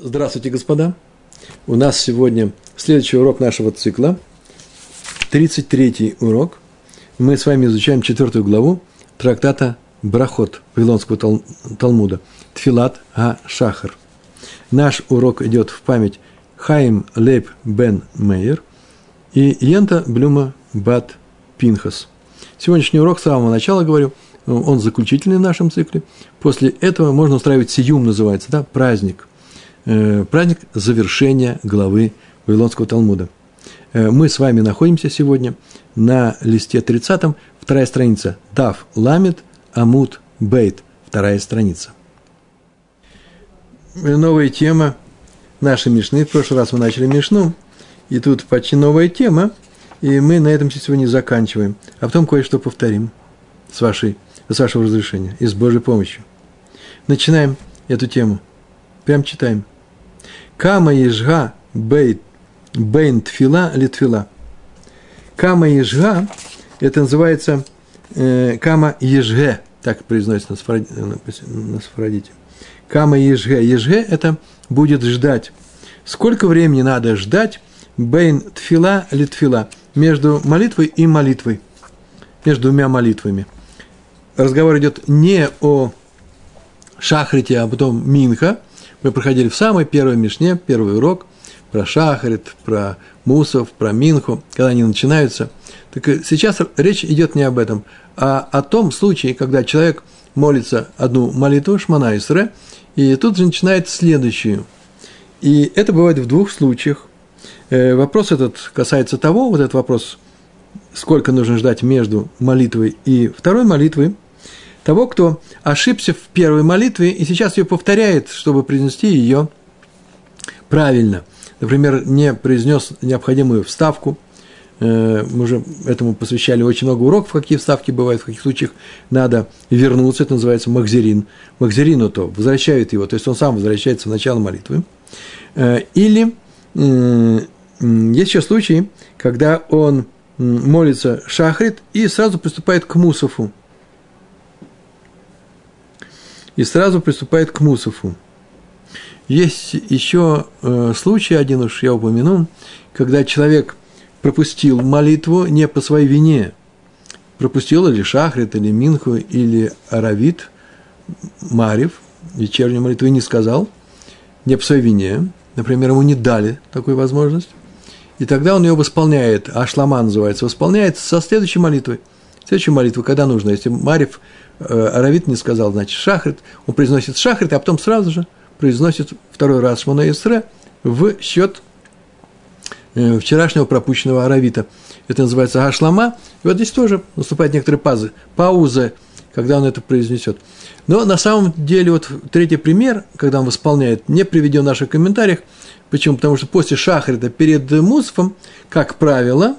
Здравствуйте, господа. У нас сегодня следующий урок нашего цикла, 33-й урок. Мы с вами изучаем четвертую главу трактата Брахот Вавилонского Тал- Талмуда Тфилат Га Шахар. Наш урок идет в память Хаим Лейб Бен Мейер и Йента Блюма Бат Пинхас. Сегодняшний урок с самого начала говорю, он заключительный в нашем цикле. После этого можно устраивать сиюм, называется, да, праздник – Э, праздник завершения главы Вавилонского Талмуда. Э, мы с вами находимся сегодня на листе 30, вторая страница. Дав Ламит Амут Бейт, вторая страница. Новая тема нашей Мишны. В прошлый раз мы начали Мишну, и тут почти новая тема, и мы на этом сегодня заканчиваем. А потом кое-что повторим с, вашей, с вашего разрешения и с Божьей помощью. Начинаем эту тему. Прям читаем. Кама ежга бейт, бейн тфила литфила. Кама ежга, это называется э, кама ежге, так произносится на сфарадите. Кама ежге. Ежге – это будет ждать. Сколько времени надо ждать бейн тфила литфила между молитвой и молитвой, между двумя молитвами. Разговор идет не о шахрите, а потом минха – мы проходили в самой первой Мишне, первый урок, про Шахарит, про Мусов, про Минху, когда они начинаются. Так сейчас речь идет не об этом, а о том случае, когда человек молится одну молитву, Шмана Исре, и тут же начинает следующую. И это бывает в двух случаях. Э, вопрос этот касается того, вот этот вопрос, сколько нужно ждать между молитвой и второй молитвой – того, кто ошибся в первой молитве и сейчас ее повторяет, чтобы произнести ее правильно. Например, не произнес необходимую вставку. Э, мы уже этому посвящали очень много уроков, какие вставки бывают, в каких случаях надо вернуться. Это называется махзерин. Махзерину то возвращают его, то есть он сам возвращается в начало молитвы. Э, или есть еще случаи, когда он молится шахрит и сразу приступает к мусофу и сразу приступает к Мусофу. Есть еще э, случай, один уж я упомянул, когда человек пропустил молитву не по своей вине, пропустил или Шахрит, или Минху, или Аравит, Марев, вечернюю молитву и не сказал, не по своей вине, например, ему не дали такую возможность, и тогда он ее восполняет, ашлама называется, восполняет со следующей молитвой. Следующую молитву, когда нужно, если Марев Э, Аравит не сказал, значит, шахрит, он произносит шахрит, а потом сразу же произносит второй раз Шмона Исре в счет э, вчерашнего пропущенного Аравита. Это называется Ашлама. И вот здесь тоже наступают некоторые пазы, паузы, когда он это произнесет. Но на самом деле, вот третий пример, когда он восполняет, не приведен в наших комментариях. Почему? Потому что после шахрита перед мусфом, как правило,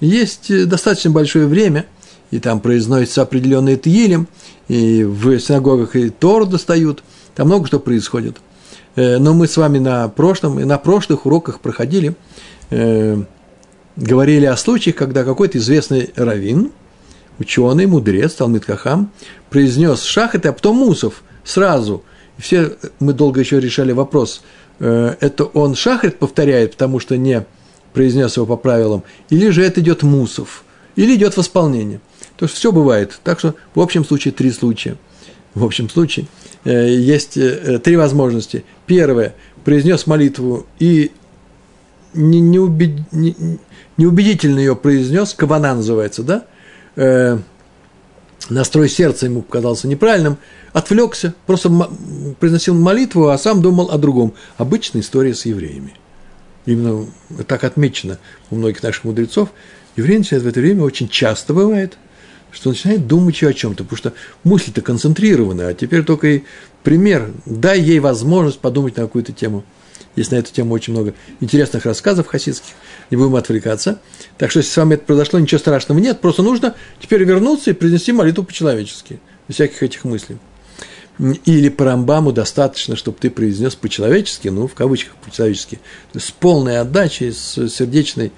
есть достаточно большое время – и там произносится определенный тилем, и в синагогах и Тору достают, там много что происходит. Э, но мы с вами на прошлом и на прошлых уроках проходили, э, говорили о случаях, когда какой-то известный раввин, ученый, мудрец, Талмит Кахам, произнес шахет, а потом мусов сразу. И все, мы долго еще решали вопрос, э, это он шахрит повторяет, потому что не произнес его по правилам, или же это идет мусов, или идет восполнение. То есть все бывает. Так что в общем случае три случая. В общем случае э, есть э, три возможности. Первое, произнес молитву и не, не, убед, не, неубедительно ее произнес, кабана называется, да? Э, настрой сердца ему показался неправильным, отвлекся, просто произносил молитву, а сам думал о другом. Обычная история с евреями. Именно так отмечено у многих наших мудрецов. Евреи в это время очень часто бывает – что начинает думать о чем-то, потому что мысли-то концентрированы, а теперь только и пример, дай ей возможность подумать на какую-то тему. Есть на эту тему очень много интересных рассказов хасидских, не будем отвлекаться. Так что, если с вами это произошло, ничего страшного нет, просто нужно теперь вернуться и принести молитву по-человечески, без всяких этих мыслей. Или по Рамбаму достаточно, чтобы ты произнес по-человечески, ну, в кавычках по-человечески, с полной отдачей, с сердечной,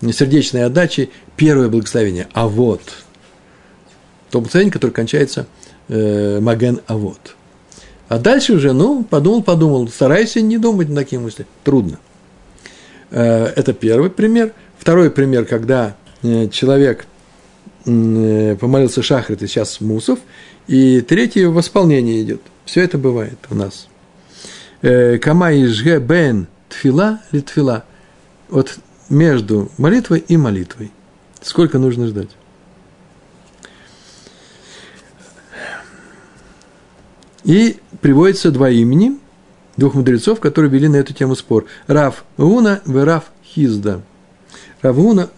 сердечной отдачей первое благословение. А вот – то благословение, которое кончается э, Маген Авод. А дальше уже, ну, подумал, подумал, старайся не думать на такие мысли. Трудно. Э, это первый пример. Второй пример, когда э, человек э, помолился шахрит и сейчас мусов. И третий в восполнении идет. Все это бывает у нас. Кама ижге бен тфила ли тфила. Вот между молитвой и молитвой. Сколько нужно ждать? И приводится два имени двух мудрецов, которые вели на эту тему спор. Рав Уна и Рав Хизда. Рав Уна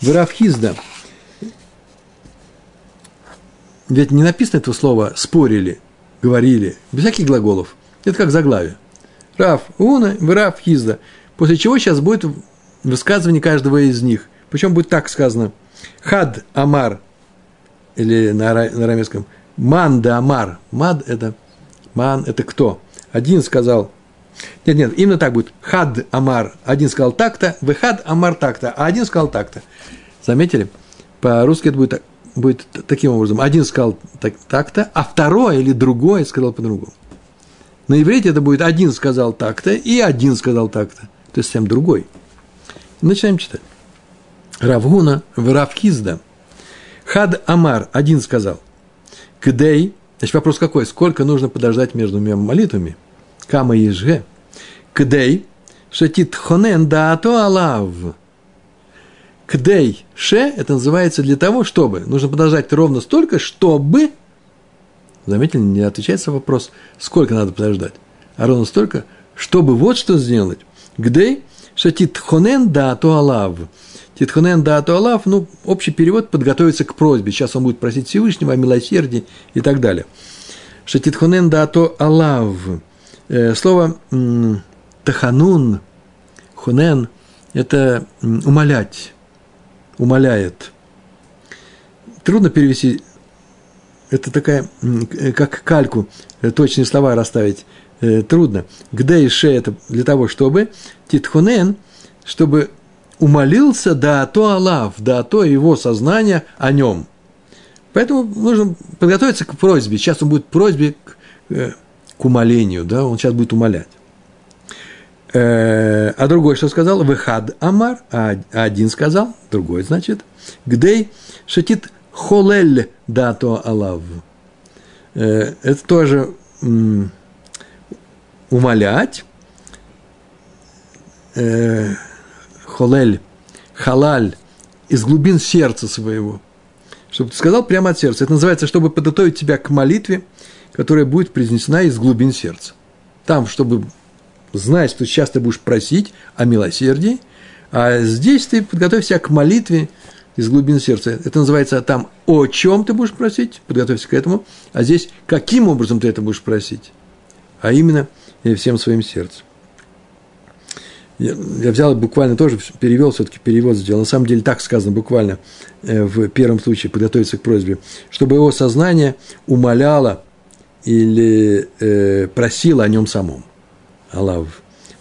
и Рав Хизда. Ведь не написано этого слова «спорили», «говорили», без всяких глаголов. Это как заглавие. Рав Хуна и Рав Хисда. После чего сейчас будет высказывание каждого из них. Причем будет так сказано. חד אמר, или на арамейском, מאן דאמר. מאן – это מאן – это кто? Один сказал, нет, нет, именно так будет. חד אמר. Один сказал так-то, וחד אמר так-то, а один сказал так-то. Заметили? По-русски это будет, будет таким образом. Один сказал так-то, а второй или другой сказал по-другому. На иврите это будет один сказал так-то и один сказал так-то. То есть совсем другой. Начинаем читать. Равгуна в Равкизда. Хад Амар, один сказал. Кдей, значит, вопрос какой? Сколько нужно подождать между двумя молитвами? Кама ежге. Кдей, шатит хонен даато алав. Кдей ше, это называется для того, чтобы. Нужно подождать ровно столько, чтобы. Заметили, не отвечается вопрос, сколько надо подождать. А ровно столько, чтобы вот что сделать. Гдей, шатит хонен даато алав Титхунен да Алав, ну, общий перевод подготовиться к просьбе. Сейчас он будет просить Всевышнего о милосердии и так далее. Шатитхунен да Алав. Э, слово таханун, хунен – это умолять, умоляет. Трудно перевести, это такая, как кальку, э, точные слова расставить э, трудно. Где и ше – это для того, чтобы, титхунен, чтобы умолился да то Аллах, да то его сознание о нем. Поэтому нужно подготовиться к просьбе. Сейчас он будет просьбе к, э, к умолению, да, он сейчас будет умолять. Э, а другой что сказал? Выхад Амар, а один сказал, другой, значит, гдей шатит холель да то Аллах. Э, это тоже умолять, холель, халаль, из глубин сердца своего. Чтобы ты сказал прямо от сердца. Это называется, чтобы подготовить тебя к молитве, которая будет произнесена из глубин сердца. Там, чтобы знать, что сейчас ты будешь просить о милосердии, а здесь ты подготовь себя к молитве из глубин сердца. Это называется там о чем ты будешь просить, подготовься к этому, а здесь каким образом ты это будешь просить, а именно всем своим сердцем. Я, я взял буквально тоже, перевел, все-таки перевод сделал. На самом деле так сказано буквально э, в первом случае, подготовиться к просьбе, чтобы его сознание умоляло или э, просило о нем самом. Аллах.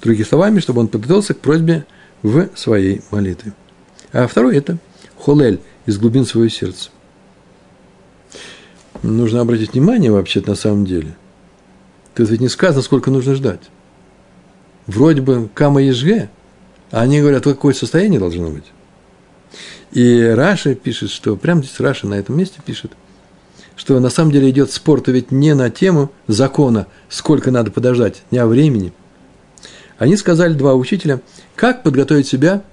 Другими словами, чтобы он подготовился к просьбе в своей молитве. А второй – это холель из глубин своего сердца. Нужно обратить внимание вообще на самом деле. Тут ведь не сказано, сколько нужно ждать вроде бы кама ежге, а они говорят, какое состояние должно быть. И Раша пишет, что прямо здесь Раша на этом месте пишет, что на самом деле идет спор-то ведь не на тему закона, сколько надо подождать, не о времени. Они сказали, два учителя, как подготовить себя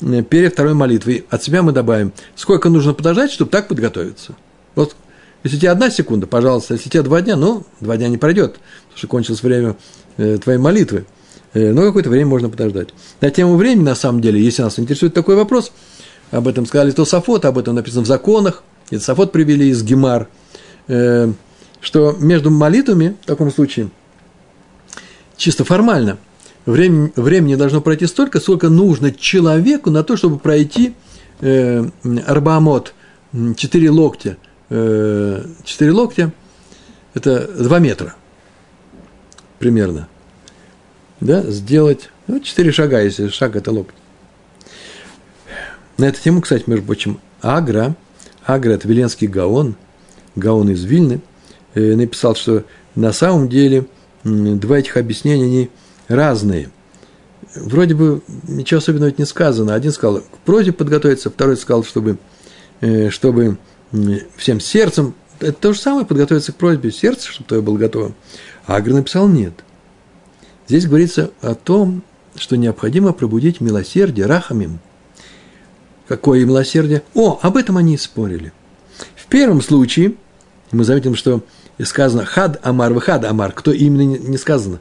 э, перед второй молитвой. От себя мы добавим, сколько нужно подождать, чтобы так подготовиться. Вот если у тебя одна секунда, пожалуйста, если у тебя два дня, ну, два дня не пройдет, потому что кончилось время э, твоей молитвы – но какое-то время можно подождать. На тему времени, на самом деле, если нас интересует такой вопрос, об этом сказали Тософот, об этом написано в законах, и Тософот привели из Гемар, э, что между молитвами, в таком случае, чисто формально, времени, времени должно пройти столько, сколько нужно человеку на то, чтобы пройти э, арбамот, 4 локтя, э, 4 локтя, это 2 метра примерно – да, сделать ну, четыре шага, если шаг – это локоть. На эту тему, кстати, между прочим, Агра, Агра – это Веленский Гаон, Гаон из Вильны, э, написал, что на самом деле два этих объяснения, они разные. Вроде бы ничего особенного не сказано. Один сказал к просьбе подготовиться, второй сказал, чтобы, э, чтобы всем сердцем. Это то же самое, подготовиться к просьбе, сердце, чтобы твое было готово. А Агр написал нет. Здесь говорится о том, что необходимо пробудить милосердие рахамим. Какое милосердие? О, об этом они спорили. В первом случае мы заметим, что сказано хад амар, хад амар, кто именно не сказано.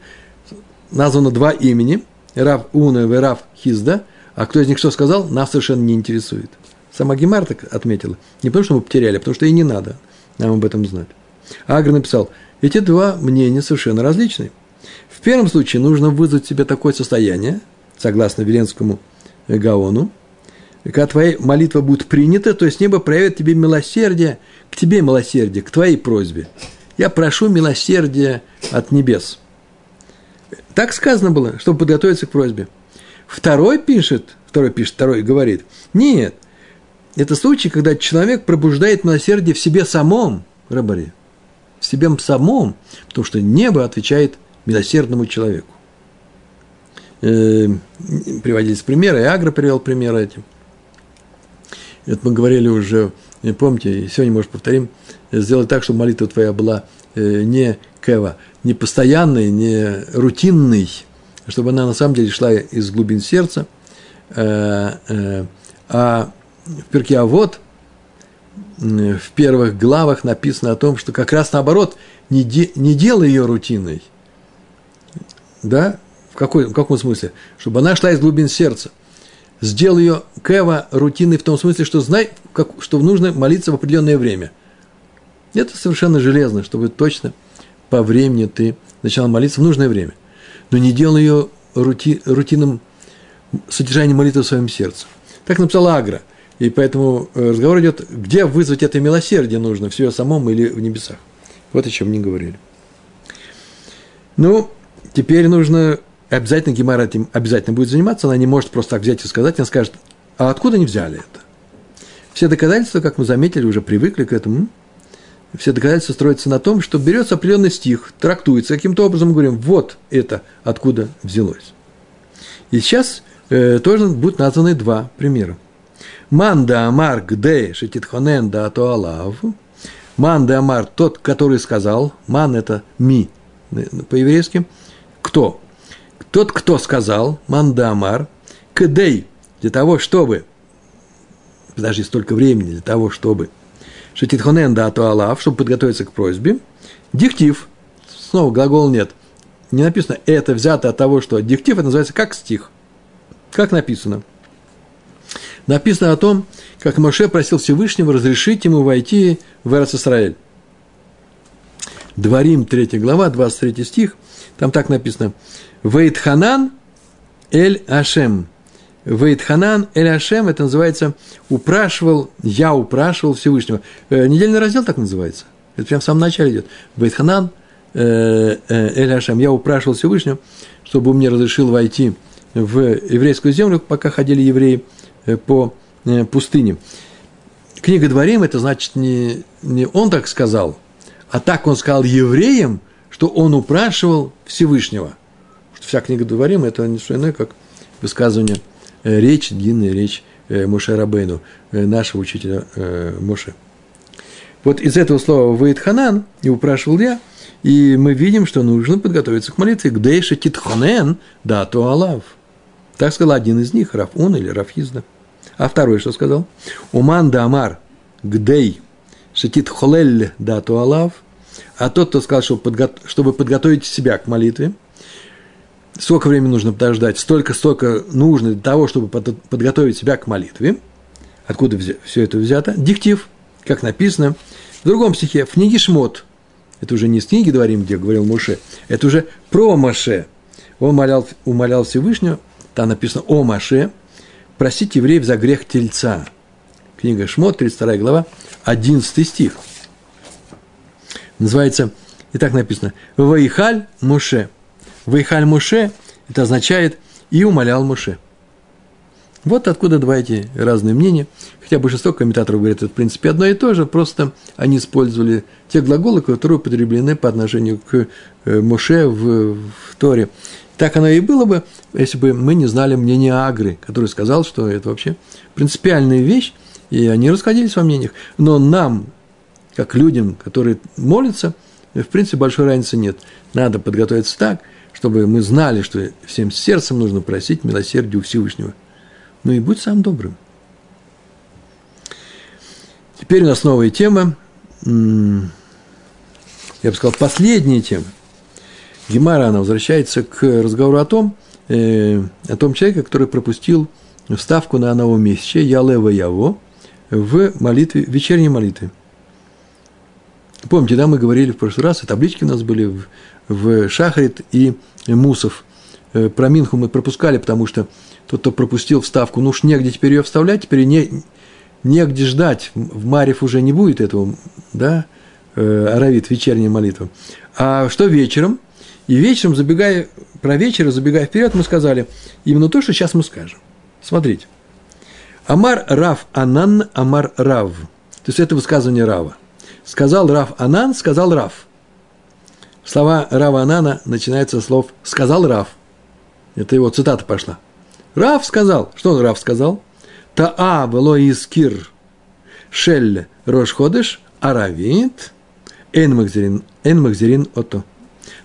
Названо два имени, Рав Уна и Рав Хизда, а кто из них что сказал, нас совершенно не интересует. Сама Гемар так отметила. Не потому, что мы потеряли, а потому что и не надо нам об этом знать. Агр написал, эти два мнения совершенно различны. В первом случае нужно вызвать себе такое состояние, согласно Веленскому Гаону, когда твоя молитва будет принята, то есть небо проявит тебе милосердие, к тебе милосердие, к твоей просьбе. Я прошу милосердия от небес. Так сказано было, чтобы подготовиться к просьбе. Второй пишет, второй пишет, второй говорит, нет, это случай, когда человек пробуждает милосердие в себе самом, рабаре, в себе самом, потому что небо отвечает милосердному человеку. Э, приводились примеры, и Агро привел примеры этим. Это мы говорили уже, помните, сегодня, может, повторим, сделать так, чтобы молитва твоя была э, не кева, не постоянной, не рутинной, чтобы она на самом деле шла из глубин сердца, э, а в перке а вот в первых главах написано о том, что как раз наоборот, не, де, не делай ее рутиной. Да? В, какой, в каком смысле? Чтобы она шла из глубин сердца. Сделай ее кева рутиной в том смысле, что знай, как, что нужно молиться в определенное время. Это совершенно железно, чтобы точно по времени ты начал молиться в нужное время. Но не делай ее рути, рутинным содержанием молитвы в своем сердце. Так написала Агра. И поэтому э, разговор идет, где вызвать это милосердие нужно, в себе самом или в небесах. Вот о чем не говорили. Ну, теперь нужно, обязательно Гемара этим обязательно будет заниматься, она не может просто так взять и сказать, она скажет, а откуда они взяли это? Все доказательства, как мы заметили, уже привыкли к этому, все доказательства строятся на том, что берется определенный стих, трактуется каким-то образом, говорим, вот это откуда взялось. И сейчас э, тоже будут названы два примера – Ман да амар где шетитхонен да туалав. Ман да амар тот, который сказал. Ман это ми по-еврейски. Кто? Тот, кто сказал. Ман да амар. Кдей для того, чтобы даже столько времени для того, чтобы Шетитхонен да туалав, чтобы подготовиться к просьбе. Диктив. Снова глагол нет. Не написано это взято от того, что диктив это называется как стих. Как написано – написано о том, как Моше просил Всевышнего разрешить ему войти в Эрцисраэль. Дворим, 3 глава, 23 стих, там так написано. Вейтханан эль Ашем. Вейтханан эль Ашем, это называется упрашивал, я упрашивал Всевышнего. Э, недельный раздел так называется. Это прямо в самом начале идет. Вейтханан э, э, эль Ашем. Я упрашивал Всевышнего, чтобы он мне разрешил войти в еврейскую землю, пока ходили евреи – по пустыне. Книга Дворим, это значит не, не он так сказал, а так он сказал евреям, что он упрашивал Всевышнего. Что вся книга Дворим – это не что иное, как высказывание, э, речь, длинная речь Моше Рабейну, нашего учителя Моше. Вот из этого слова «выйд Ханан» и упрашивал я, и мы видим, что нужно подготовиться к молитве. «Гдейша титхонен да то алав». Так сказал один из них, Рафун или Рафизда. А второй что сказал? Уман да амар гдей шатит холель да туалав. А тот, кто сказал, чтобы, подго... чтобы подготовить себя к молитве, сколько времени нужно подождать, столько, столько нужно для того, чтобы подготовить себя к молитве. Откуда все это взято? Диктив, как написано в другом стихе, в книге Шмот. Это уже не из книги говорим, где говорил Муше, это уже про Маше. Он умолял, умолял Всевышнего, там написано о Маше, просить евреев за грех тельца. Книга Шмот, 32 глава, 11 стих. Называется, и так написано, «Ваихаль Муше». «Ваихаль Муше» – это означает «и умолял Муше». Вот откуда два эти разные мнения. Хотя большинство комментаторов говорят, это в принципе одно и то же, просто они использовали те глаголы, которые употреблены по отношению к э, Моше в, в Торе. Так оно и было бы, если бы мы не знали мнения Агры, который сказал, что это вообще принципиальная вещь, и они расходились во мнениях. Но нам, как людям, которые молятся, в принципе, большой разницы нет. Надо подготовиться так, чтобы мы знали, что всем сердцем нужно просить милосердия у Всевышнего. Ну и будь сам добрым. Теперь у нас новая тема. Я бы сказал, последняя тема. Гемара, она возвращается к разговору о том, э, о том человеке, который пропустил вставку на новомесячие Ялева Яво в молитве, вечерней молитве. Помните, да, мы говорили в прошлый раз, и таблички у нас были в, в Шахрит и Мусов. Э, про Минху мы пропускали, потому что тот, кто пропустил вставку, ну уж негде теперь ее вставлять, теперь не, негде ждать. В Марев уже не будет этого, да, э, Аравит, вечерняя молитва. А что вечером? И вечером, забегая, про вечер, забегая вперед, мы сказали именно то, что сейчас мы скажем. Смотрите. Амар Рав Анан, Амар Рав. То есть это высказывание Рава. Сказал Рав Анан, сказал Рав. Слова Рава Анана начинаются слов «сказал Рав». Это его цитата пошла. Рав сказал. Что Рав сказал? Таа было искир шель рош ходыш аравит эн махзерин ото.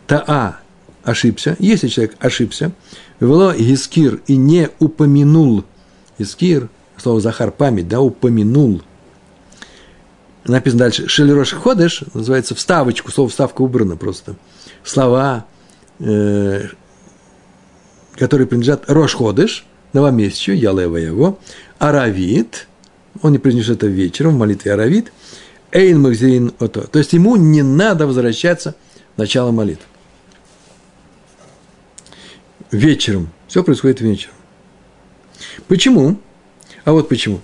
Таа ошибся, если человек ошибся, вело искир и не упомянул, искир, слово Захар, память, да, упомянул – написано дальше, шелерош ходыш, называется вставочку, слово вставка убрано просто. Слова, э, которые принадлежат рош ходыш, новомесячью, ялева его, аравит, он не произнесет это вечером в молитве аравит, эйн махзерин ото. То есть ему не надо возвращаться в начало молитвы. Вечером. Все происходит вечером. Почему? А вот почему.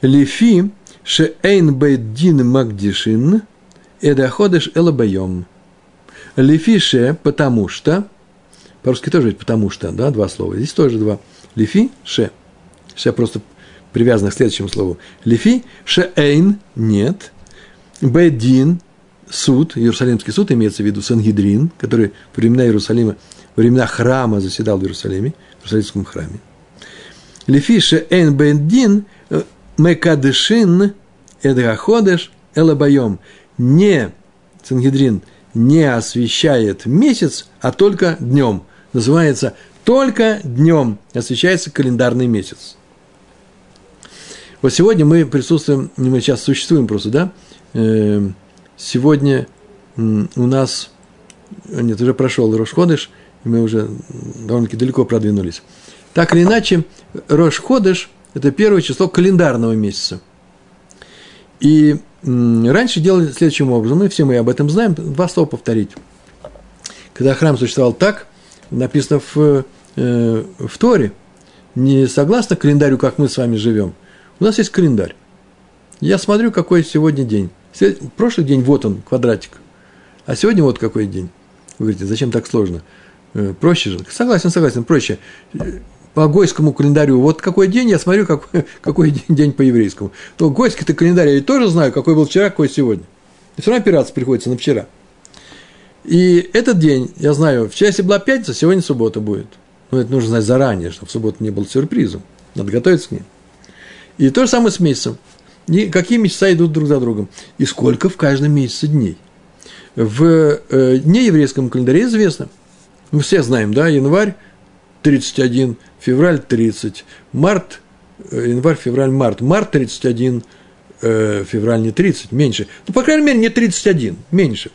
Лифи Шеэйн бейдин магдишин, эдаходыш элабайом. Лифише, потому что, по-русски тоже потому что, да, два слова, здесь тоже два. Лифи, ше. Ше просто привязано к следующему слову. Лифи, шеэйн, нет. Бейдин, суд, Иерусалимский суд, имеется в виду Сангидрин, который в времена Иерусалима, во времена храма заседал в Иерусалиме, в Иерусалимском храме. Лифи шеэйн бейдин, Мекадышин Эдгаходеш Элабайом. Не, Сангидрин, не освещает месяц, а только днем. Называется только днем освещается календарный месяц. Вот сегодня мы присутствуем, мы сейчас существуем просто, да? Эм, сегодня у нас, нет, уже прошел Рошходыш, и мы уже довольно-таки далеко продвинулись. Так или иначе, Рошходыш – это первое число календарного месяца. И раньше делали следующим образом, и все мы об этом знаем, два слова повторить. Когда храм существовал так, написано в, э, в Торе, не согласно календарю, как мы с вами живем. У нас есть календарь. Я смотрю, какой сегодня день. Прошлый день, вот он, квадратик. А сегодня вот какой день. Вы говорите, зачем так сложно? Э, проще же. Согласен, согласен, проще по гойскому календарю, вот какой день, я смотрю, какой, какой день, день по еврейскому. То гойский-то календарь я тоже знаю, какой был вчера, какой сегодня. И все равно опираться приходится на вчера. И этот день, я знаю, вчера если была пятница, сегодня суббота будет. Но это нужно знать заранее, чтобы суббота не был сюрпризом. Надо готовиться к ней. И то же самое с месяцем. И какие месяца идут друг за другом. И сколько в каждом месяце дней. В э, нееврейском календаре известно. Мы все знаем, да, январь 31, февраль 30, март, э, январь, февраль, март. Март 31, э, февраль не 30, меньше. Ну, по крайней мере, не 31, меньше.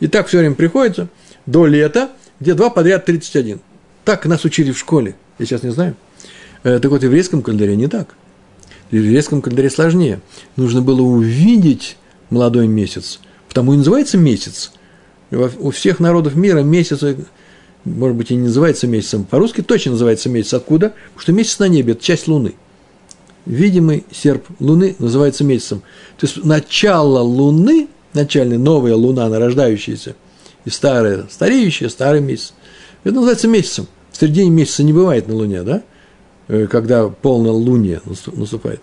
И так все время приходится до лета, где два подряд 31. Так нас учили в школе, я сейчас не знаю. Э, так вот, в еврейском календаре не так. В еврейском календаре сложнее. Нужно было увидеть молодой месяц, потому и называется месяц. У всех народов мира месяцы может быть, и не называется месяцем. По-русски точно называется месяц. Откуда? Потому что месяц на небе – это часть Луны. Видимый серп Луны называется месяцем. То есть, начало Луны, начальная новая Луна, нарождающаяся, и старая, стареющая, старый месяц. Это называется месяцем. В середине месяца не бывает на Луне, да? Э, когда полная луния наступает.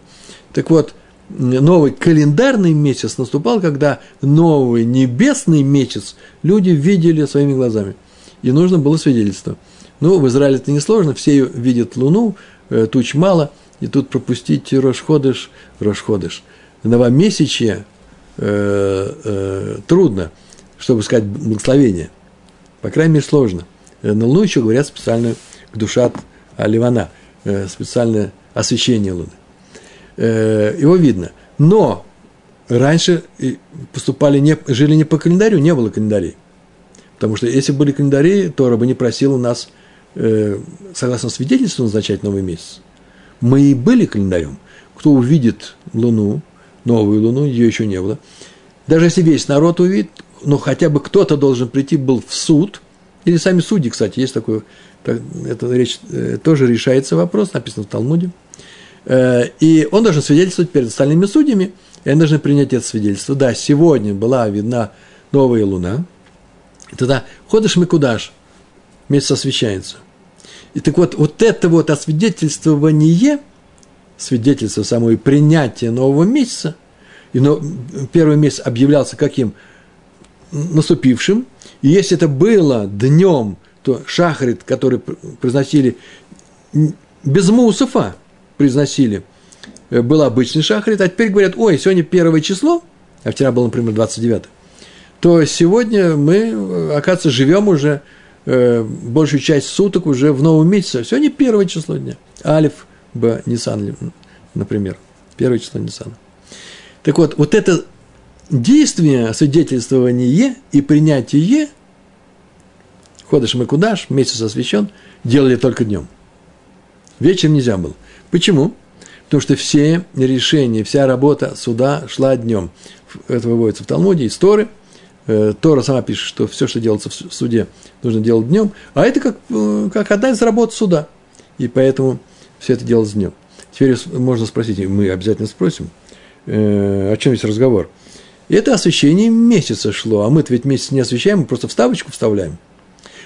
Так вот, новый календарный месяц наступал, когда новый небесный месяц люди видели своими глазами. И нужно было свидетельство. Ну, в Израиле это несложно, все видят Луну, э, туч мало, и тут пропустить Рошходыш, Рошходыш. Новомесячье э, э, трудно, чтобы сказать благословение. По крайней мере, сложно. Э, на Луну еще говорят специальную душат Ливана, э, специальное освещение Луны. Э, его видно. Но раньше поступали не, жили не по календарю, не было календарей. Потому что если были календари, то бы не просил у нас, э, согласно свидетельству, назначать новый месяц. Мы и были календарем. Кто увидит Луну, новую Луну, ее еще не было. Даже если весь народ увидит, но хотя бы кто-то должен прийти был в суд, или сами судьи, кстати, есть такое, так, это речь, э, тоже решается вопрос, написано в Талмуде – Э, и он должен свидетельствовать перед остальными судьями, и они должны принять это свидетельство. Да, сегодня была видна новая луна, тогда ходишь мы кудаш, месяц освещается. И так вот, вот это вот освидетельствование, свидетельство самое принятие нового месяца, и но, первый месяц объявлялся каким? Наступившим. И если это было днем, то шахрит, который произносили без мусофа, произносили, э, был обычный шахрит, а теперь говорят, ой, сегодня первое число, а вчера было, например, 29 то сегодня мы, оказывается, живем уже э, большую часть суток уже в новом месяце. Сегодня первое число дня. Алиф Б. Нисан, например. Первое число Нисана. Так вот, вот это действие, свидетельствование и принятие, ходишь мы куда месяц освящен, делали только днем. Вечером нельзя было. Почему? Потому что все решения, вся работа суда шла днем. Это выводится в Талмуде, из Торы. Э, Тора сама пишет, что все, что делается в суде, нужно делать днем. А это как, э, как одна из работ суда. И поэтому все это делалось днем. Теперь можно спросить, мы обязательно спросим, э, о чем здесь разговор. Это освещение месяца шло, а мы-то ведь месяц не освещаем, мы просто вставочку вставляем.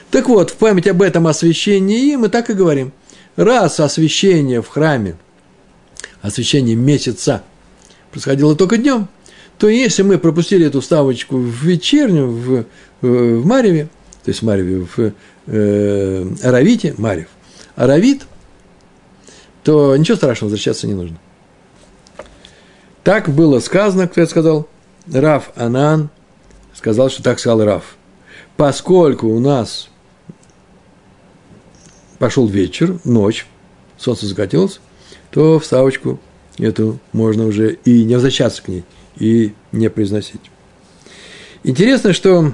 Так вот, в память об этом освещении мы так и говорим – раз освещение в храме, освещение месяца происходило только днем, то если мы пропустили эту ставочку в вечернюю, в, в Мареве, то есть в Мареве, в э, Аравите, Марев, Аравит, то ничего страшного, возвращаться не нужно. Так было сказано, кто это сказал? Раф Анан сказал, что так сказал Раф. Поскольку у нас пошел вечер, ночь, солнце закатилось, то вставочку эту можно уже и не возвращаться к ней, и не произносить. Интересно, что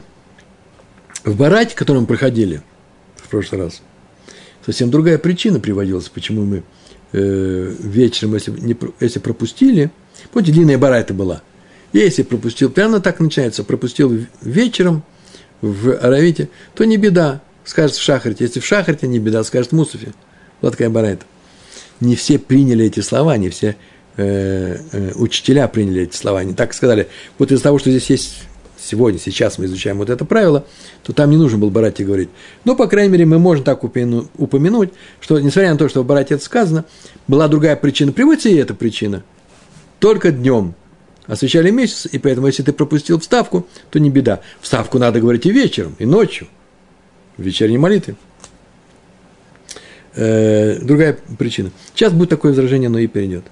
в Барате, который мы проходили в прошлый раз, совсем другая причина приводилась, почему мы э, вечером, если, не, если пропустили, помните, длинная барайта была, если пропустил, прямо так начинается, пропустил вечером в Аравите, то не беда, скажет в Шахарте. Если в Шахарте не беда, скажет в Мусуфе. Вот такая барайта. Не все приняли эти слова, не все э, э, учителя приняли эти слова. Они так сказали, вот из-за того, что здесь есть сегодня, сейчас мы изучаем вот это правило, то там не нужно было Барате говорить. Но, по крайней мере, мы можем так упомянуть, что, несмотря на то, что в Барате это сказано, была другая причина. Приводится и эта причина. Только днем освещали месяц, и поэтому, если ты пропустил вставку, то не беда. Вставку надо говорить и вечером, и ночью в вечерней молитве. Э, другая причина. Сейчас будет такое возражение, но и перейдет.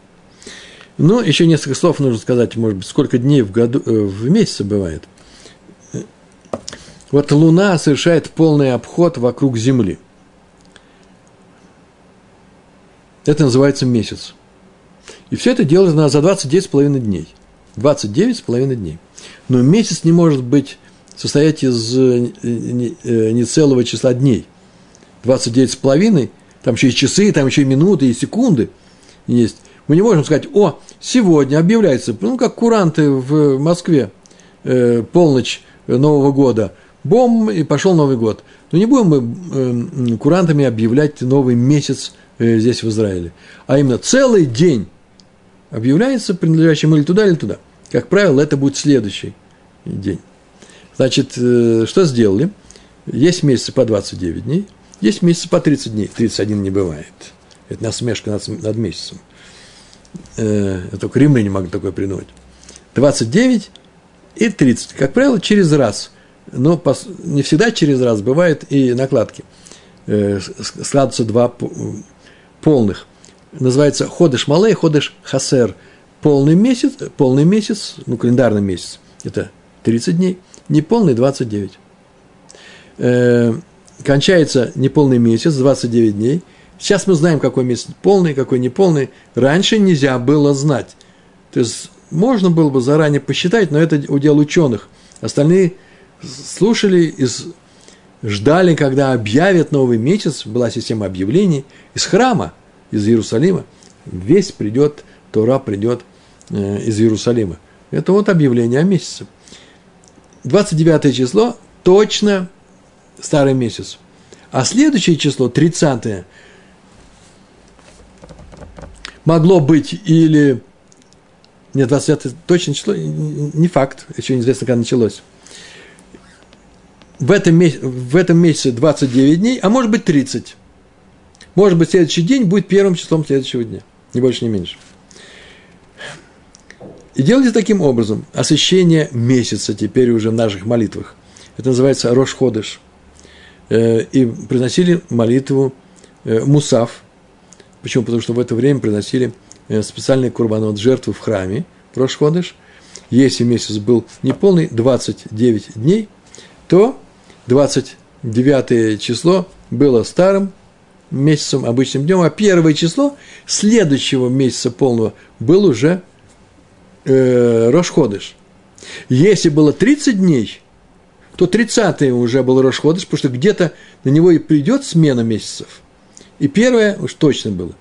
Но еще несколько слов нужно сказать, может быть, сколько дней в, году, э, в месяце бывает. Вот Луна совершает полный обход вокруг Земли. Это называется месяц. И все это делается за 29,5 дней. 29,5 дней. Но месяц не может быть состоять из э, э, не целого числа дней. 29 с половиной, там еще и часы, там еще и минуты, и секунды есть. Мы не можем сказать, о, сегодня объявляется, ну, как куранты в Москве, э, полночь Нового года, бом, и пошел Новый год. Но не будем мы э, курантами объявлять новый месяц э, здесь, в Израиле. А именно целый день объявляется, принадлежащим или туда, или туда. Как правило, это будет следующий день. Значит, э, что сделали? Есть месяцы по 29 дней, есть месяцы по 30 дней. 31 не бывает. Это насмешка над, над месяцем. Э, только римляне могли такое придумать. 29 и 30. Как правило, через раз. Но не всегда через раз, бывают и накладки. Э, складываются два полных. Называется ходыш малей, ходыш хасер. Полный месяц, полный месяц, ну, календарный месяц, это 30 дней, неполный 29. Э, кончается неполный месяц, 29 дней. Сейчас мы знаем, какой месяц полный, какой неполный. Раньше нельзя было знать. То есть можно было бы заранее посчитать, но это удел ученых. Остальные слушали и ждали, когда объявят новый месяц, была система объявлений из храма, из Иерусалима. Весь придет, Тора придет э, из Иерусалима. Это вот объявление о месяце. 29 число точно старый месяц. А следующее число, 30 могло быть или нет, 29 точное число, не факт, еще неизвестно, когда началось. В этом, в этом месяце 29 дней, а может быть 30. Может быть, следующий день будет первым числом следующего дня. Ни больше, ни меньше. И делайте таким образом освящение месяца теперь уже в наших молитвах. Это называется Рошходыш. Э, и приносили молитву э, Мусав. Почему? Потому что в это время приносили Э, специальный курбанот, жертву в храме, Рошходыш, если месяц был неполный, 29 дней, то 29 число было старым месяцем, обычным днем, а первое число следующего месяца полного был уже э, Рошходыш. Если было 30 дней, то 30 уже был Рошходыш, потому что где-то на него и придет смена месяцев. И первое уж точно было.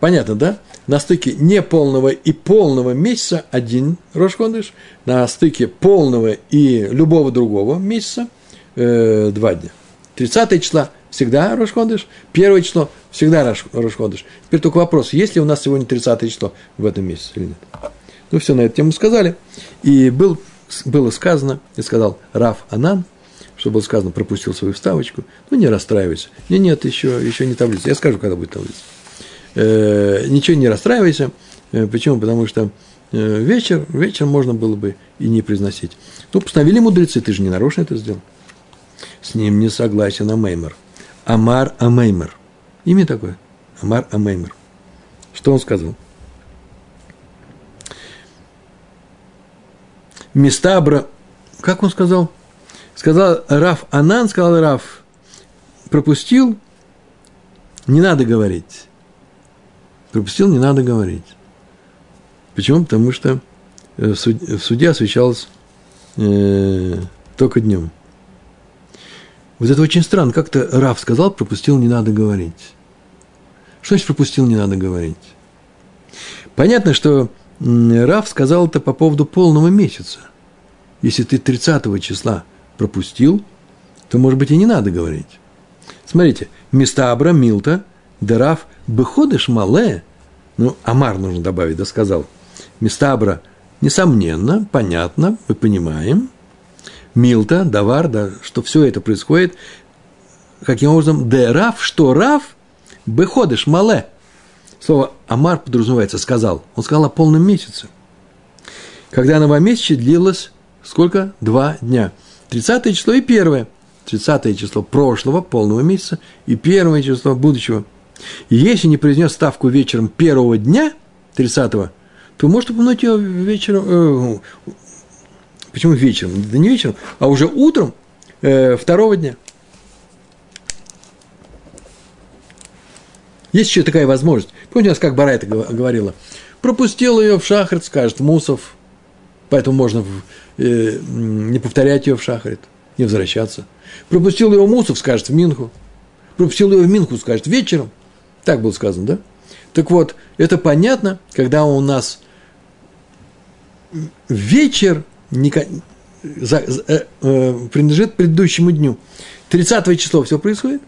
Понятно, да? На стыке неполного и полного месяца один Рошходыш, на стыке полного и любого другого месяца э, два дня. 30 числа всегда Рошходыш, первое число всегда Рошходыш. Теперь только вопрос, есть ли у нас сегодня 30 число в этом месяце или нет. Ну, все на эту тему сказали. И был, было сказано, и сказал Раф Анан, что было сказано, пропустил свою вставочку. Ну, не расстраивайся. Нет, нет, еще, еще не таблица. Я скажу, когда будет таблица э, ничего не расстраивайся. Э, почему? Потому что э, вечер, вечер можно было бы и не произносить. Ну, постановили мудрецы, ты же не нарочно это сделал. С ним не согласен Амеймер. Амар Амеймер. Имя такое. Амар Амеймер. Что он сказал? Местабра, как он сказал? Сказал Раф Анан, сказал Раф, пропустил, не надо говорить пропустил, не надо говорить. Почему? Потому что э, в суде, освещалось э, только днем. Вот это очень странно. Как-то Раф сказал, пропустил, не надо говорить. Что значит пропустил, не надо говорить? Понятно, что Раф сказал это по поводу полного месяца. Если ты 30 числа пропустил, то, может быть, и не надо говорить. Смотрите, места Абра, Милта, Дераф, Быходыш Мале, ну, Амар нужно добавить, да, сказал. Местабра, несомненно, понятно, мы понимаем. Милта, Давар, да, что все это происходит. Каким образом? Де Раф, что Раф, Быходыш Мале. Слово Амар подразумевается, сказал. Он сказал о полном месяце. Когда новомесячие длилось сколько? Два дня. 30 число и первое. 30 число прошлого полного месяца и первое число будущего – если не произнес ставку вечером первого дня, 30-го, то может упомянуть ее вечером, э, почему вечером? Да не вечером, а уже утром э, второго дня. Есть еще такая возможность. Помните, у нас как Барайта говорила? Пропустил ее в шахрит, скажет Мусов, поэтому можно э, не повторять ее в шахрит, не возвращаться. Пропустил ее Мусов, скажет в Минху. Пропустил ее в Минху, скажет вечером – так было сказано, да? Так вот, это понятно, когда у нас вечер не, за, э, э, принадлежит предыдущему дню. 30 число все происходит,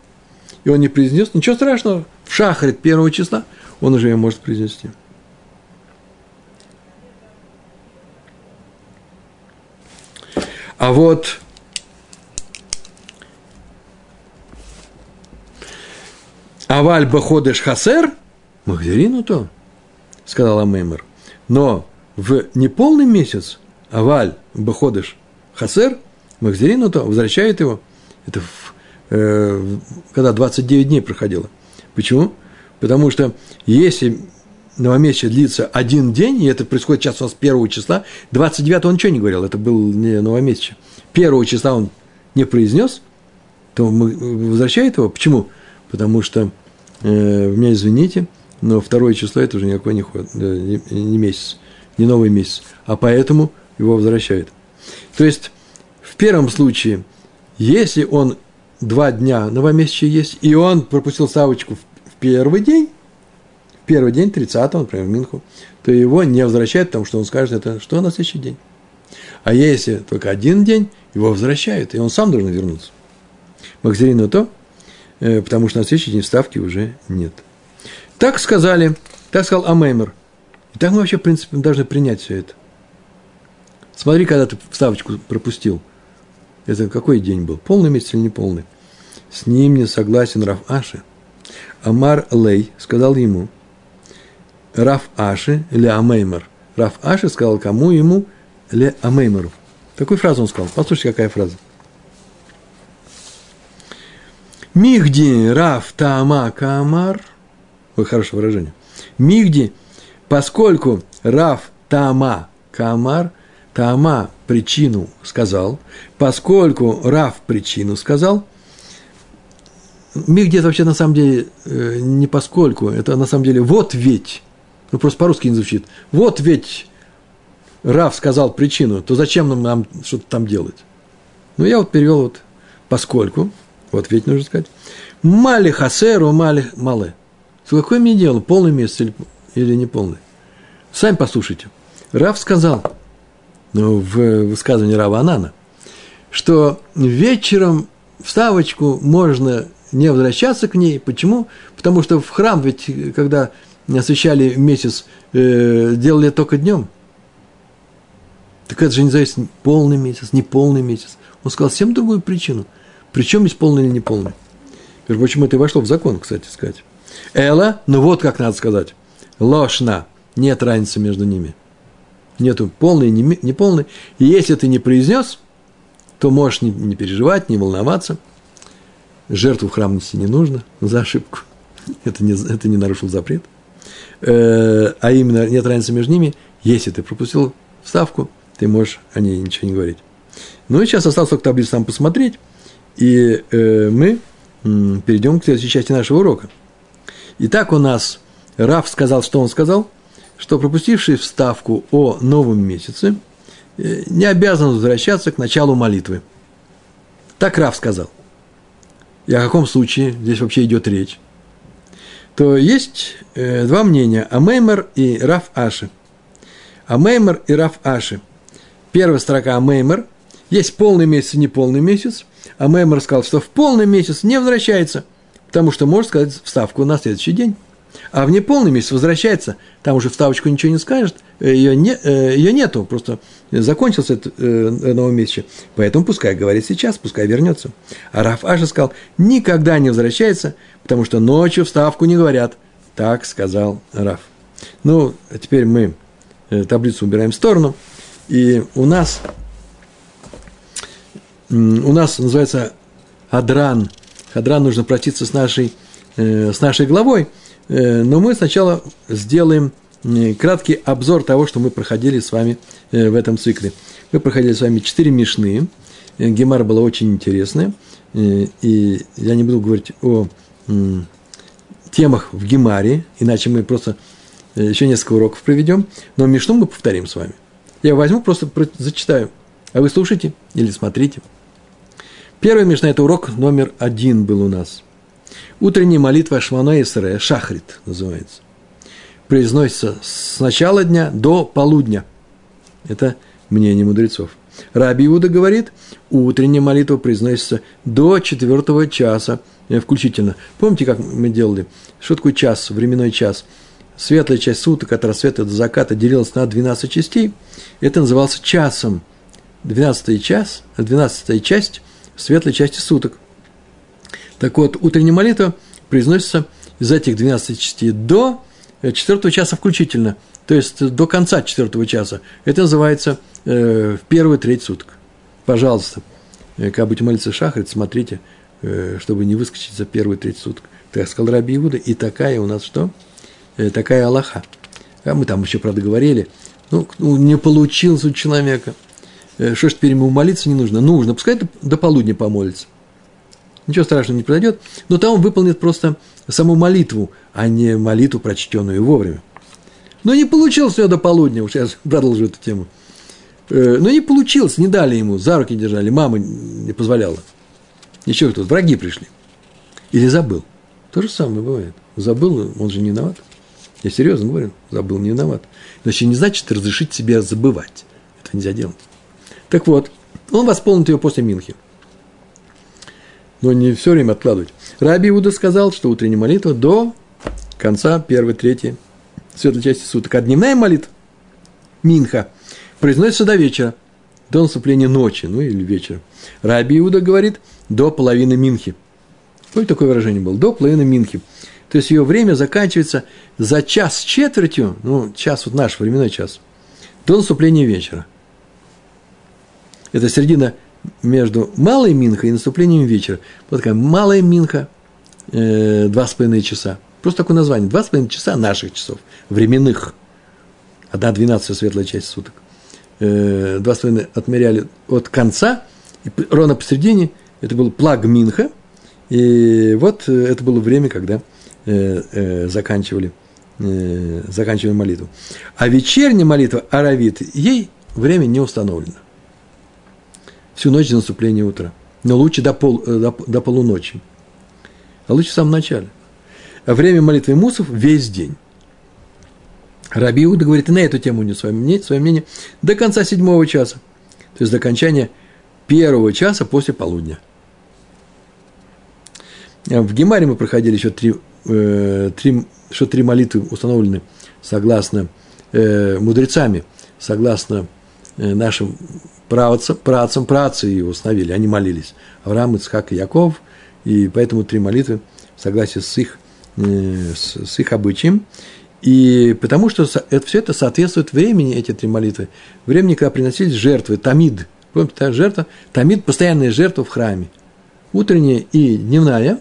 и он не произнес. Ничего страшного, в шахрит первого числа он уже ее может произнести. А вот Аваль баходеш хасер, магдерину то. сказал Амеймер. Но в неполный месяц Аваль Баходыш Хасер Махзерину то возвращает его. Это в, э, когда 29 дней проходило. Почему? Потому что если новомесячие длится один день, и это происходит сейчас у нас 1 числа, 29 он ничего не говорил, это был не новомесячие. 1 числа он не произнес, то мы возвращает его. Почему? Потому что, э, меня извините, но второе число это уже никакой не, ход, не, не месяц, не новый месяц, а поэтому его возвращает. То есть, в первом случае, если он два дня новомесячия есть, и он пропустил ставочку в, в первый день, первый день, 30-го, например, в Минху, то его не возвращают, потому что он скажет, это что на следующий день. А если только один день, его возвращают, и он сам должен вернуться. Махзерину то, э, потому что на следующий день ставки уже нет. Так сказали, так сказал Амеймер. И так мы вообще, в принципе, должны принять все это. Смотри, когда ты вставочку пропустил. Это какой день был? Полный месяц или не полный? С ним не согласен Раф Аши. Амар Лей сказал ему, Раф Аши или Амеймер. Раф Аши сказал кому ему? Ле Амеймеру. Такую фразу он сказал. Послушайте, какая фраза. Мигди Раф Таама Камар. Ой, хорошее выражение. Мигди, поскольку Раф Таама Камар, Таама причину сказал, поскольку Раф причину сказал, Мигди это вообще на самом деле э, не поскольку, это на самом деле вот ведь, ну просто по-русски не звучит, вот ведь Рав сказал причину, то зачем нам, нам что-то там делать? Ну, я вот перевел вот поскольку, вот ведь нужно сказать, мали хасеру, мали мале. Какое мне дело, полный месяц или, или не полный? Сами послушайте. Рав сказал, ну, в высказывании Рава Анана, что вечером вставочку можно не возвращаться к ней. Почему? Потому что в храм ведь, когда освещали месяц, э, делали только днем – так это же не зависит полный месяц, не полный месяц. Он сказал совсем другую причину. Причем есть полный или не полный. Между прочим, это и вошло в закон, кстати сказать. Эла, ну вот как надо сказать. Ложна. Нет разницы между ними. Нету полный не полный. И если ты не произнес, то можешь не, не переживать, не волноваться. Жертву в храм нести не нужно за ошибку. Это не, это не нарушил запрет. Э, а именно нет разницы между ними. Если ты пропустил вставку, ты можешь о ней ничего не говорить. Ну и сейчас осталось только таблицу там посмотреть, и э, мы м, перейдем к следующей части нашего урока. Итак, у нас Раф сказал, что он сказал, что пропустивший вставку о новом месяце э, не обязан возвращаться к началу молитвы. Так Раф сказал. И о каком случае здесь вообще идет речь? То есть э, два мнения – Амеймер и Раф Аши. Амеймер и Раф Аши Первая строка Меймер. Есть полный месяц и неполный месяц. А Меймер сказал, что в полный месяц не возвращается, потому что может сказать вставку на следующий день. А в неполный месяц возвращается, там уже вставочку ничего не скажет, э, ее, не, э, ее нету, просто закончился этот э, новомесячие. Поэтому пускай говорит сейчас, пускай вернется. А Раф Аша сказал, никогда не возвращается, потому что ночью вставку не говорят. Так сказал Раф. Ну, а теперь мы таблицу убираем в сторону – и у нас, у нас называется Адран. Адран нужно пройти с нашей, э, с нашей главой, э, но мы сначала сделаем э, краткий обзор того, что мы проходили с вами в этом цикле. Мы проходили с вами четыре мишны. Гемара была очень интересная. И я не буду говорить о темах в Гемаре, иначе мы просто еще несколько уроков проведем. Но Мишну мы повторим с вами – я возьму, просто зачитаю. А вы слушайте или смотрите. Первый Мишна – это урок номер один был у нас. Утренняя молитва Шмана Исре, Шахрит называется. Произносится с начала дня до полудня. Это мнение мудрецов. Раби Иуда говорит, утренняя молитва произносится до четвертого часа э, включительно. Помните, как мы делали? Что такое час, временной час? Светлая часть суток от рассвета до заката делилась на 12 частей – это назывался часом. 12 час, 12 часть светлой части суток. Так вот, утренняя молитва произносится из этих 12 частей до четвертого часа включительно, то есть до конца четвертого часа. Это называется э, в первую треть суток. Пожалуйста, э, когда будете молиться шахрит, смотрите, э, чтобы не выскочить за первую треть суток. Так сказал Раби Иуда, и такая у нас что? Э, такая Аллаха. А мы там еще, правда, говорили, ну, ну не получилось у человека. Э, что ж теперь ему молиться не нужно? Нужно, пускай до полудня помолится. Ничего страшного не произойдет, но там он выполнит просто саму молитву, а не молитву, прочтенную вовремя. Но не получилось все до полудня, уж я продолжу эту тему. Э, но не получилось, не дали ему, за руки держали, мама не позволяла. Еще кто-то, враги пришли. Или забыл. То же самое бывает. Забыл, он же не виноват. Я серьезно говорю, забыл, не виноват. Но еще не значит разрешить себе забывать. Это нельзя делать. Так вот, он восполнит ее после Минхи. Но не все время откладывать. Раби Иуда сказал, что утренняя молитва до конца первой трети светлой части суток. А дневная молитва, Минха, произносится до вечера, до наступления ночи, ну или вечера. Раби Иуда говорит, до половины Минхи. Помните, такое выражение было? До половины Минхи. То есть ее время заканчивается за час с четвертью, ну, час, вот наш временной час, до наступления вечера. Это середина между малой минхой и наступлением вечера. Вот такая малая минха, э, два с половиной часа. Просто такое название. Два с половиной часа наших часов, временных. Одна двенадцатая светлая часть суток. Э, два с половиной отмеряли от конца, и ровно посередине это был плаг Минха, и вот э, это было время, когда заканчивали, заканчивали молитву. А вечерняя молитва Аравит, ей время не установлено. Всю ночь до наступления утра. Но лучше до, пол, э, до, до полуночи. А лучше в самом начале. А время молитвы мусов весь день. Раби говорит и на эту тему него свое мнение, свое мнение до конца седьмого часа. То есть до окончания первого часа после полудня. В Гемаре мы проходили еще три, э, три, что три молитвы установлены согласно э, мудрецами, согласно э, нашим працам, працам, працы его установили, они молились. Авраам, Ицхак и Яков, и поэтому три молитвы в согласии с их, э, с, с их обычаем. И потому что это, все это соответствует времени, эти три молитвы. Времени, когда приносились жертвы, тамид. Помните, та жертва, тамид – постоянная жертва в храме. Утренняя и дневная,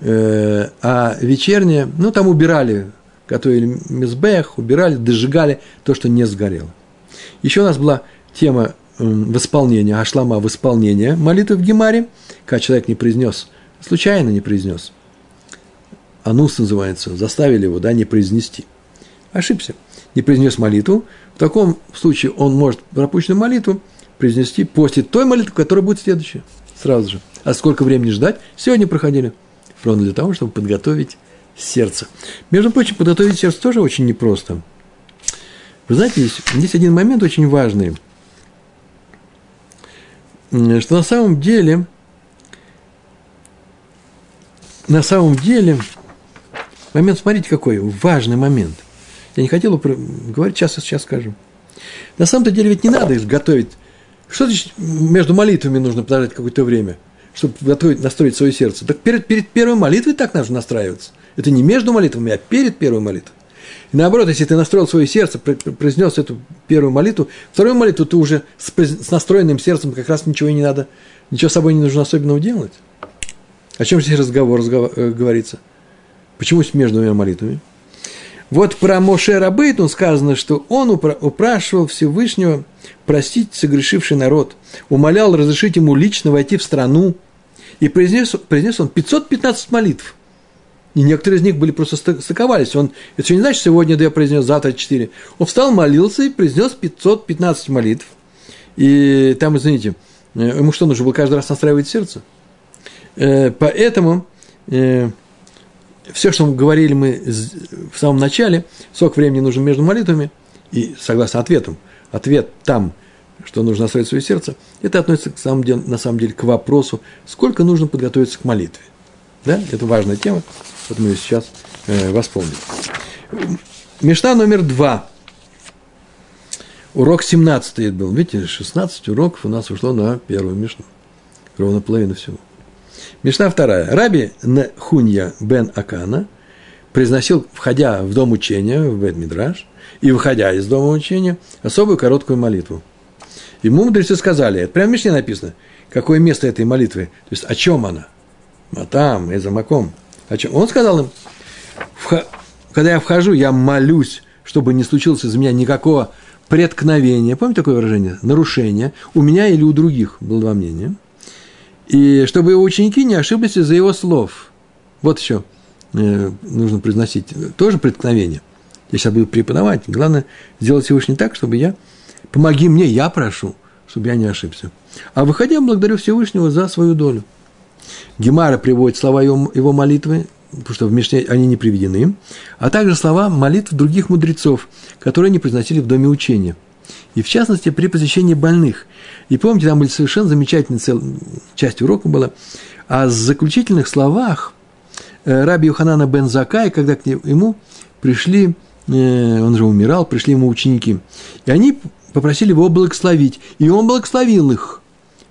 э, а вечерняя, ну, там убирали, готовили мизбех, убирали, дожигали то, что не сгорело. Еще у нас была тема восполнения, ашлама восполнения молитвы в Гемаре, когда человек не произнес, случайно не произнес. Анус называется, заставили его, да, не произнести. Ошибся. Не произнес молитву. В таком случае он может пропущенную молитву произнести после той молитвы, которая будет следующая. Сразу же. А сколько времени ждать? Сегодня проходили. Ровно для того, чтобы подготовить сердце. Между прочим, подготовить сердце тоже очень непросто. Вы знаете, есть, есть один момент очень важный – что на самом деле, на самом деле, момент, смотрите, какой важный момент. Я не хотел говорить, сейчас, сейчас скажу. На самом-то деле ведь не надо их готовить. Что значит между молитвами нужно подождать какое-то время, чтобы готовить, настроить свое сердце? Так перед, перед первой молитвой так нужно настраиваться. Это не между молитвами, а перед первой молитвой. И наоборот, если ты настроил свое сердце, произнес эту первую молитву, вторую молитву ты уже с, настроенным сердцем как раз ничего не надо, ничего с собой не нужно особенного делать. О чем здесь разговор, разговор э, говорится? Почему между двумя молитвами? Вот про Моше Рабейтун сказано, что он упрашивал Всевышнего простить согрешивший народ, умолял разрешить ему лично войти в страну, и произнес, произнес он 515 молитв – и некоторые из них были просто стыковались. Он, это не значит, сегодня я произнес, завтра четыре. Он встал, молился и произнес 515 молитв. И там, извините, э, ему что нужно было каждый раз настраивать сердце? Э, поэтому э, все, что мы говорили мы в самом начале, сок времени нужен между молитвами, и согласно ответам, ответ там, что нужно настроить свое сердце, это относится к самом деле, на самом деле к вопросу, сколько нужно подготовиться к молитве. Да? Это важная тема. Вот мы ее сейчас э, восполним. Мечта номер два. Урок 17 был. Видите, 16 уроков у нас ушло на первую мишну. Ровно половину всего. Мишна вторая. Раби Нехунья бен Акана произносил, входя в дом учения, в Бет-Мидраш, и выходя из дома учения, особую короткую молитву. Ему мудрецы сказали, это прямо в Мишне написано, какое место этой молитвы, то есть о чем она. Матам, Эзамаком. О чем? Он сказал им, когда я вхожу, я молюсь, чтобы не случилось из меня никакого преткновения, помните такое выражение, нарушения, у меня или у других, было два мнения, и чтобы его ученики не ошиблись из-за его слов. Вот еще э, нужно произносить, тоже преткновение. Я сейчас буду преподавать, главное сделать Всевышний так, чтобы я, помоги мне, я прошу, чтобы я не ошибся. А выходя, благодарю Всевышнего за свою долю. Гемара приводит слова его, молитвы, потому что в Мишне они не приведены, а также слова молитв других мудрецов, которые они произносили в доме учения. И в частности, при посещении больных. И помните, там были совершенно замечательная цел... часть урока была. В заключительных словах э, Раби Юханана бен Закай, когда к нему пришли, э, он же умирал, пришли ему ученики, и они попросили его благословить, и он благословил их –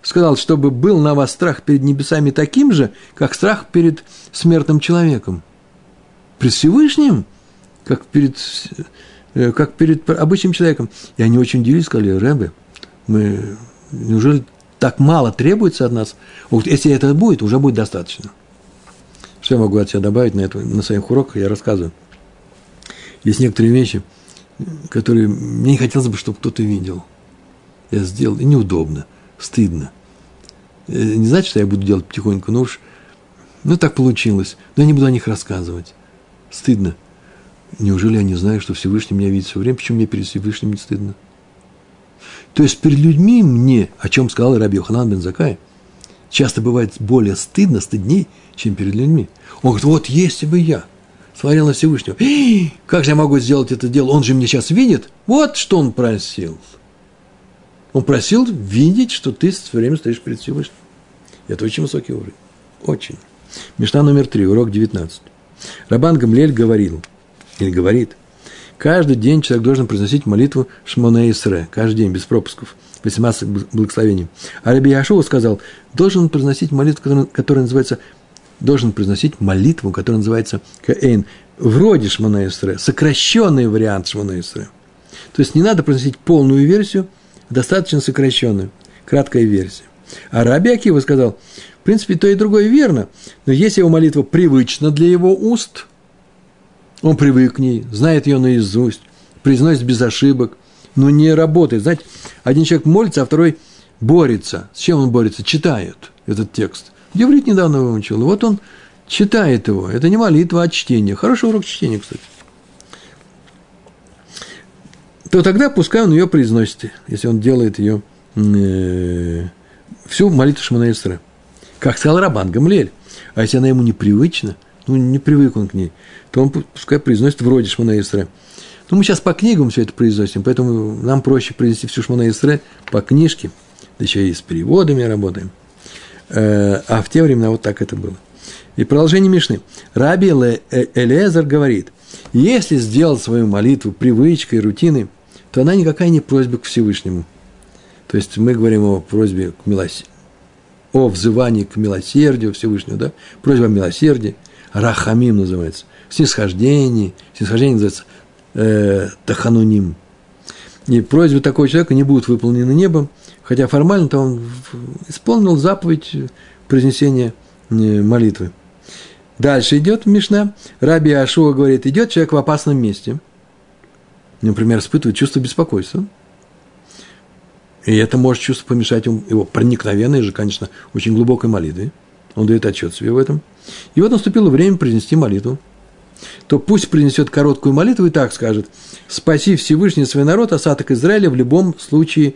сказал, чтобы был на вас страх перед небесами таким же, как страх перед смертным человеком. Пред Всевышним, как перед, э, как перед обычным человеком. И они очень удивились, сказали, Рэбе, мы, неужели так мало требуется от нас? Вот если это будет, уже будет достаточно. Я могу от себя добавить на, это, на своих уроках, я рассказываю. Есть некоторые вещи, которые мне не хотелось бы, чтобы кто-то видел. Я сделал, и неудобно, стыдно. Э, не значит, что я буду делать потихоньку, но уж, ну, так получилось. Но я не буду о них рассказывать. Стыдно. Неужели я не знаю, что Всевышний меня видит все время? Почему мне перед Всевышним не стыдно? То есть перед людьми мне, о чем сказал Раби Йоханан бен Закай, часто бывает более стыдно, стыдней, чем перед людьми. Он говорит, вот если бы я смотрел на Всевышнего, как же я могу сделать это дело? Он же меня сейчас видит. Вот что он просил. Он просил видеть, что ты все время стоишь перед Всевышним. Это очень высокий уровень. Очень. Мечта номер три, урок 19. Рабан Гамлель говорил, или говорит, каждый день человек должен произносить молитву Шмоне Исре, каждый день, без пропусков, 18 благословений. А Раби Яшуа сказал, должен произносить молитву, которая, которая называется, должен произносить молитву, которая называется Каэйн, вроде Шмоне Исре, сокращенный вариант Шмоне Исре. То есть не надо произносить полную версию – достаточно сокращенную, краткая версия. А Раби Акива сказал, в принципе, то и другое верно, но если его молитва привычна для его уст, он привык к ней, знает ее наизусть, произносит без ошибок, но не работает. Знаете, один человек молится, а второй борется. С чем он борется? Читает этот текст. Еврит недавно выучил. Вот он читает его. Это не молитва, а чтение. Хороший урок чтения, кстати. То тогда пускай он ее произносит, если он делает ее э, всю молитву Шманаисра. Как сказал Рабан Гамлель. А если она ему непривычна, ну, не привык он к ней, то он пускай произносит вроде Шманаисра. Ну, мы сейчас по книгам все это произносим, поэтому нам проще произнести всю Шманаисра по книжке, да еще и с переводами работаем. Э, а в те времена вот так это было. И продолжение Мишны. Раби э, Элезер говорит, если сделать свою молитву привычкой, рутиной, то она никакая не просьба к Всевышнему. То есть мы говорим о просьбе к милосердию, о взывании к милосердию Всевышнего, да? Просьба о милосердии, рахамим называется, снисхождение, снисхождение называется э, тахануним. И просьбы такого человека не будут выполнены небом, хотя формально-то он исполнил заповедь произнесения э, молитвы. Дальше идет Мишна. Раби Ашуа говорит, идет человек в опасном месте – например, испытывает чувство беспокойства. И это может чувство помешать ему, его проникновенной же, конечно, очень глубокой молитве. Он дает отчет себе в этом. И вот наступило время произнести молитву. То пусть принесет короткую молитву и так скажет, «Спаси Всевышний свой народ, осадок Израиля в любом случае,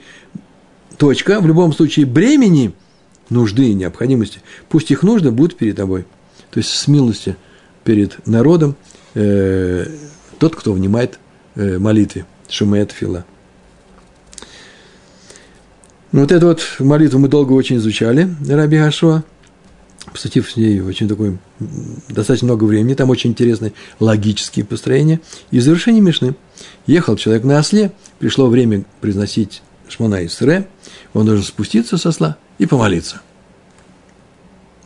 точка, в любом случае бремени, нужды и необходимости, пусть их нужды будут перед тобой». То есть с милостью перед народом э, тот, кто внимает молитве, Шумеет Фила. Ну, вот эту вот молитву мы долго очень изучали, Раби Хашуа, посвятив с ней очень такой, достаточно много времени, там очень интересные логические построения. И в завершении Мишны ехал человек на осле, пришло время произносить Шмона Исре, он должен спуститься с осла и помолиться.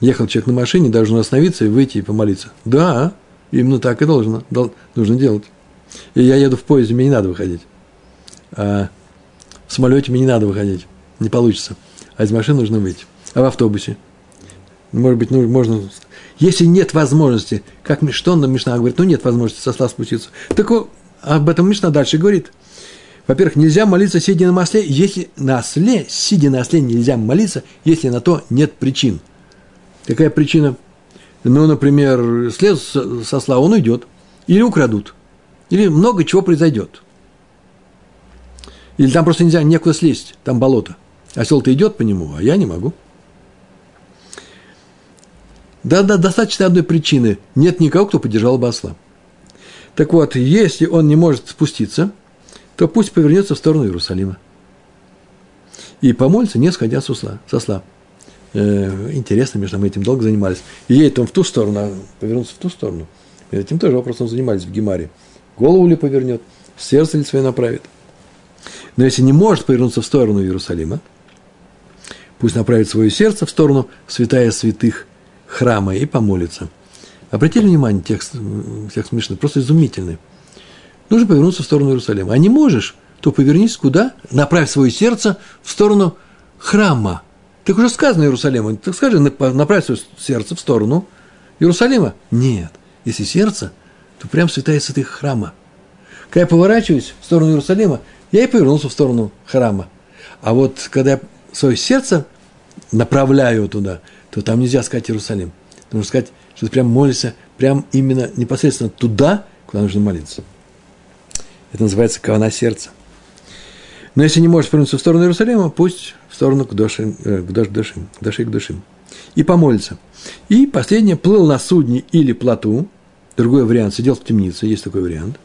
Ехал человек на машине, должен остановиться и выйти и помолиться. Да, Именно так и должно, нужно делать. И я еду в поезде, мне не надо выходить. А в самолете мне не надо выходить. Не получится. А из машины нужно выйти. А в автобусе? Может быть, ну, можно... Если нет возможности, как что нам Мишна говорит, ну нет возможности со сла спуститься. Так об этом Мишна дальше говорит. Во-первых, нельзя молиться, сидя на осле, если на осле, сидя на осле, нельзя молиться, если на то нет причин. Какая причина? Ну, например, слез со сла, он уйдет. Или украдут. Или много чего произойдет. Или там просто нельзя, некуда слезть, там болото. Осел-то идет по нему, а я не могу. Да-да, достаточно одной причины. Нет никого, кто поддержал бы осла. Так вот, если он не может спуститься, то пусть повернется в сторону Иерусалима. И помолится, не сходя с усла, со сла. Э, интересно, между мы этим долго занимались. И едет он в ту сторону, а повернуться в ту сторону. Этим тоже вопросом занимались в Гемаре. Голову ли повернет, сердце ли свое направит. Но если не может повернуться в сторону Иерусалима, пусть направит свое сердце в сторону святая святых храма и помолится. Обратили внимание, текст, текст смешный, просто изумительный. Нужно повернуться в сторону Иерусалима. А не можешь, то повернись куда? Направь свое сердце в сторону храма. Так уже сказано Иерусалиму. Так скажи, направь свое сердце в сторону Иерусалима. Нет. Если сердце, то прям святая святых храма. Когда я поворачиваюсь в сторону Иерусалима, я и повернулся в сторону храма. А вот когда я свое сердце направляю туда, то там нельзя сказать Иерусалим. Нужно сказать, что ты прям молишься, прям именно непосредственно туда, куда нужно молиться. Это называется кавана сердца. Но если не можешь повернуться в сторону Иерусалима, пусть в сторону к душим, э, к душим, к души к душим. И помолится. И последнее, плыл на судне или плоту, другой вариант, сидел в темнице, есть такой вариант,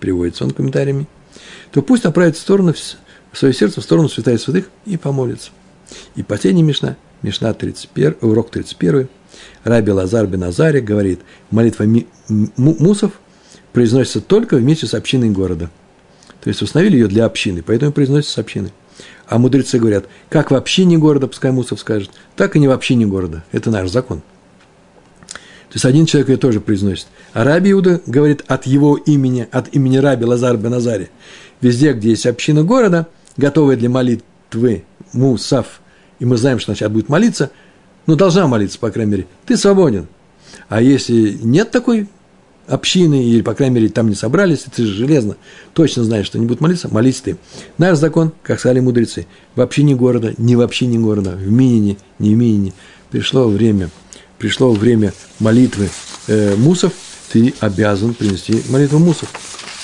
приводится он комментариями, то пусть направит в сторону, свое сердце, в сторону святая святых и помолится. И последняя Мишна, Мишна 31, урок 31, Раби Лазар бен Азари говорит, молитва мусов произносится только вместе с общиной города. То есть установили ее для общины, поэтому произносится с общины. А мудрецы говорят, как в общине города, пускай Мусов скажет, так и не в общине города. Это наш закон. То есть один человек ее тоже произносит. А Раби Иуда говорит от его имени, от имени Раби Лазар бен Азари. Везде, где есть община города, готовая для молитвы Мусав, и мы знаем, что сейчас будет молиться, ну, должна молиться, по крайней мере, ты свободен. А если нет такой общины, или, по крайней мере, там не собрались, ты же железно точно знаешь, что они будут молиться, молись ты. Наш закон, как сказали мудрецы, в общине города, не в общине города, в Минине, не в Минине, пришло время, пришло время молитвы э, мусов, ты обязан принести молитву мусов.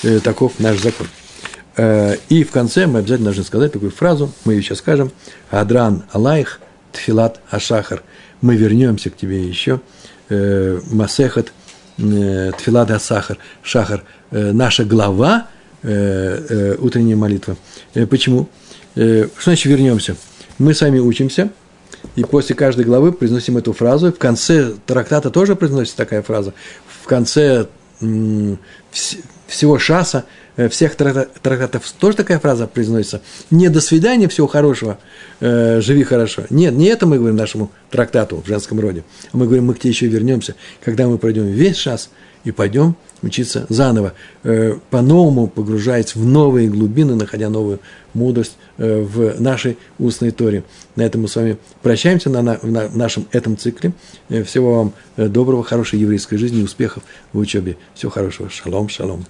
Э, таков наш закон. Э, и в конце мы обязательно должны сказать такую фразу, мы ее сейчас скажем, «Адран Алайх Тфилат Ашахар». Мы вернемся к тебе еще, э, Масехат э, Тфилат Асахар, Шахар, наша глава, утренняя молитва. Почему? Что значит вернемся? Мы сами учимся, и после каждой главы произносим эту фразу. В конце трактата тоже произносится такая фраза. В конце всего шаса Э, всех трактатов тоже такая фраза произносится. Не до свидания, всего хорошего, э, живи хорошо. Нет, не это мы говорим нашему трактату в женском роде. Мы говорим, мы к тебе еще вернемся, когда мы пройдем весь час и пойдем учиться заново, э, по-новому погружаясь в новые глубины, находя новую мудрость э, в нашей устной торе. На этом мы с вами прощаемся на, на, на нашем этом цикле. Э, всего вам доброго, хорошей еврейской жизни, успехов в учебе. Всего хорошего. Шалом, шалом.